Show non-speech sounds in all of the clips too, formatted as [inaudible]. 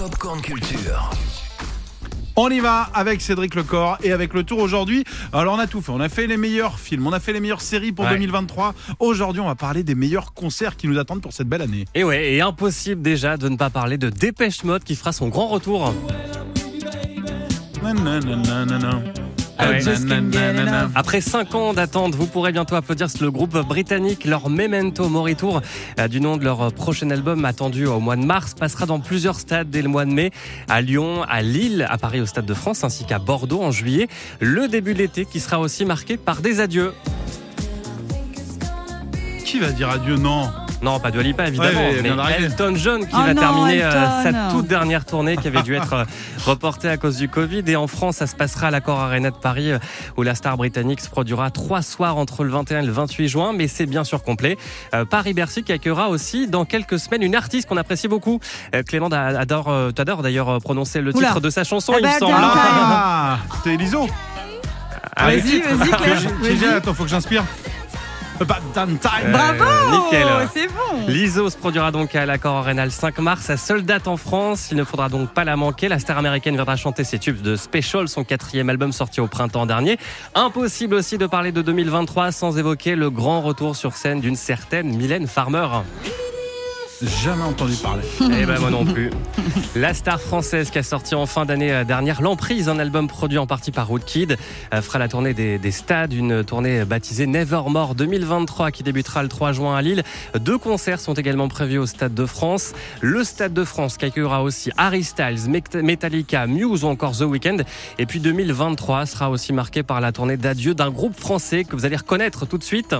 Popcorn Culture. On y va avec Cédric Lecor et avec le tour aujourd'hui. Alors on a tout fait, on a fait les meilleurs films, on a fait les meilleures séries pour Ouais. 2023. Aujourd'hui on va parler des meilleurs concerts qui nous attendent pour cette belle année. Et ouais, et impossible déjà de ne pas parler de Dépêche Mode qui fera son grand retour. Après 5 ans d'attente, vous pourrez bientôt applaudir le groupe britannique. Leur Memento Mori Tour, euh, du nom de leur prochain album attendu au mois de mars, passera dans plusieurs stades dès le mois de mai, à Lyon, à Lille, à Paris au Stade de France, ainsi qu'à Bordeaux en juillet. Le début de l'été qui sera aussi marqué par des adieux. Qui va dire adieu? Non. Non, pas de Lipa évidemment, Ouais, mais. Elton John qui Oh va non, terminer euh, Elton. sa toute dernière tournée qui avait dû être euh, [laughs] reportée à cause du Covid. Et en France, ça se passera à l'Accor Arena de Paris euh, où la star britannique se produira trois soirs entre le 21 et le 28 juin, mais c'est bien sûr complet. Paris-Bercy qui accueillera aussi dans quelques semaines une artiste qu'on apprécie beaucoup. Clément adore, t'adores d'ailleurs prononcer le Oula. titre de sa chanson, Ah il bah, me semble. Downtime. [laughs] Ah, c'est Eliso. Ah vas-y. Attends, faut que j'inspire. Pas downtime. Euh, Bravo nickel. C'est bon L'ISO se produira donc à l'Accor Arena le 5 mars, sa seule date en France. Il ne faudra donc pas la manquer. La star américaine viendra chanter ses tubes de Special, son quatrième album sorti au printemps dernier. Impossible aussi de parler de 2023 sans évoquer le grand retour sur scène d'une certaine Mylène Farmer. Jamais entendu parler. [laughs] Eh ben moi non plus. La star française qui a sorti en fin d'année euh, dernière L'Emprise, un album produit en partie par Woodkid, euh, fera la tournée des, des stades, une tournée baptisée Nevermore 2023 qui débutera le 3 juin à Lille. Deux concerts sont également prévus au Stade de France. Le Stade de France qui accueillera aussi Harry Styles, Met- Metallica, Muse ou encore The Weeknd. Et puis 2023 sera aussi marqué par la tournée d'adieu d'un groupe français que vous allez reconnaître tout de suite.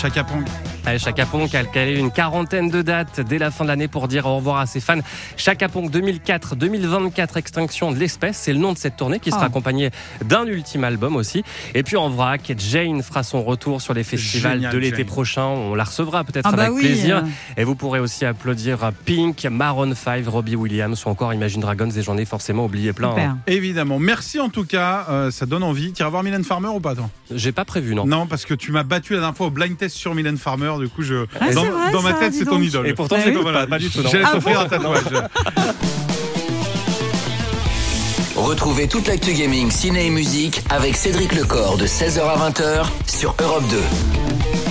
Chaka Pong. Allez, Chaka Ponk a calé une quarantaine de dates dès la fin de l'année pour dire au revoir à ses fans. Chaka Ponk 2004-2024 Extinction de l'espèce, c'est le nom de cette tournée qui sera Ah. accompagnée d'un ultime album aussi. Et puis en vrac, Jane fera son retour sur les festivals Génial, de l'été prochain. On la recevra peut-être Ah bah avec oui, plaisir. euh. Et vous pourrez aussi applaudir Pink, Maroon 5, Robbie Williams ou encore Imagine Dragons et j'en ai forcément oublié plein. Hein. Évidemment. Merci en tout cas. euh, ça donne envie. Tu iras voir Mylène Farmer ou pas, toi? J'ai pas prévu, non. Non, parce que tu m'as battu la dernière fois au blind test sur Mylène Farmer. Du coup, je Ah, dans, c'est vrai, dans ma tête, c'est ton idole. Et pourtant, Bah je oui. l'écoute pas, du tout. J'allais Ah t'offrir un tatouage. [laughs] Retrouvez toute l'actu gaming, ciné et musique avec Cédric Lecor de 16h à 20h sur Europe 2.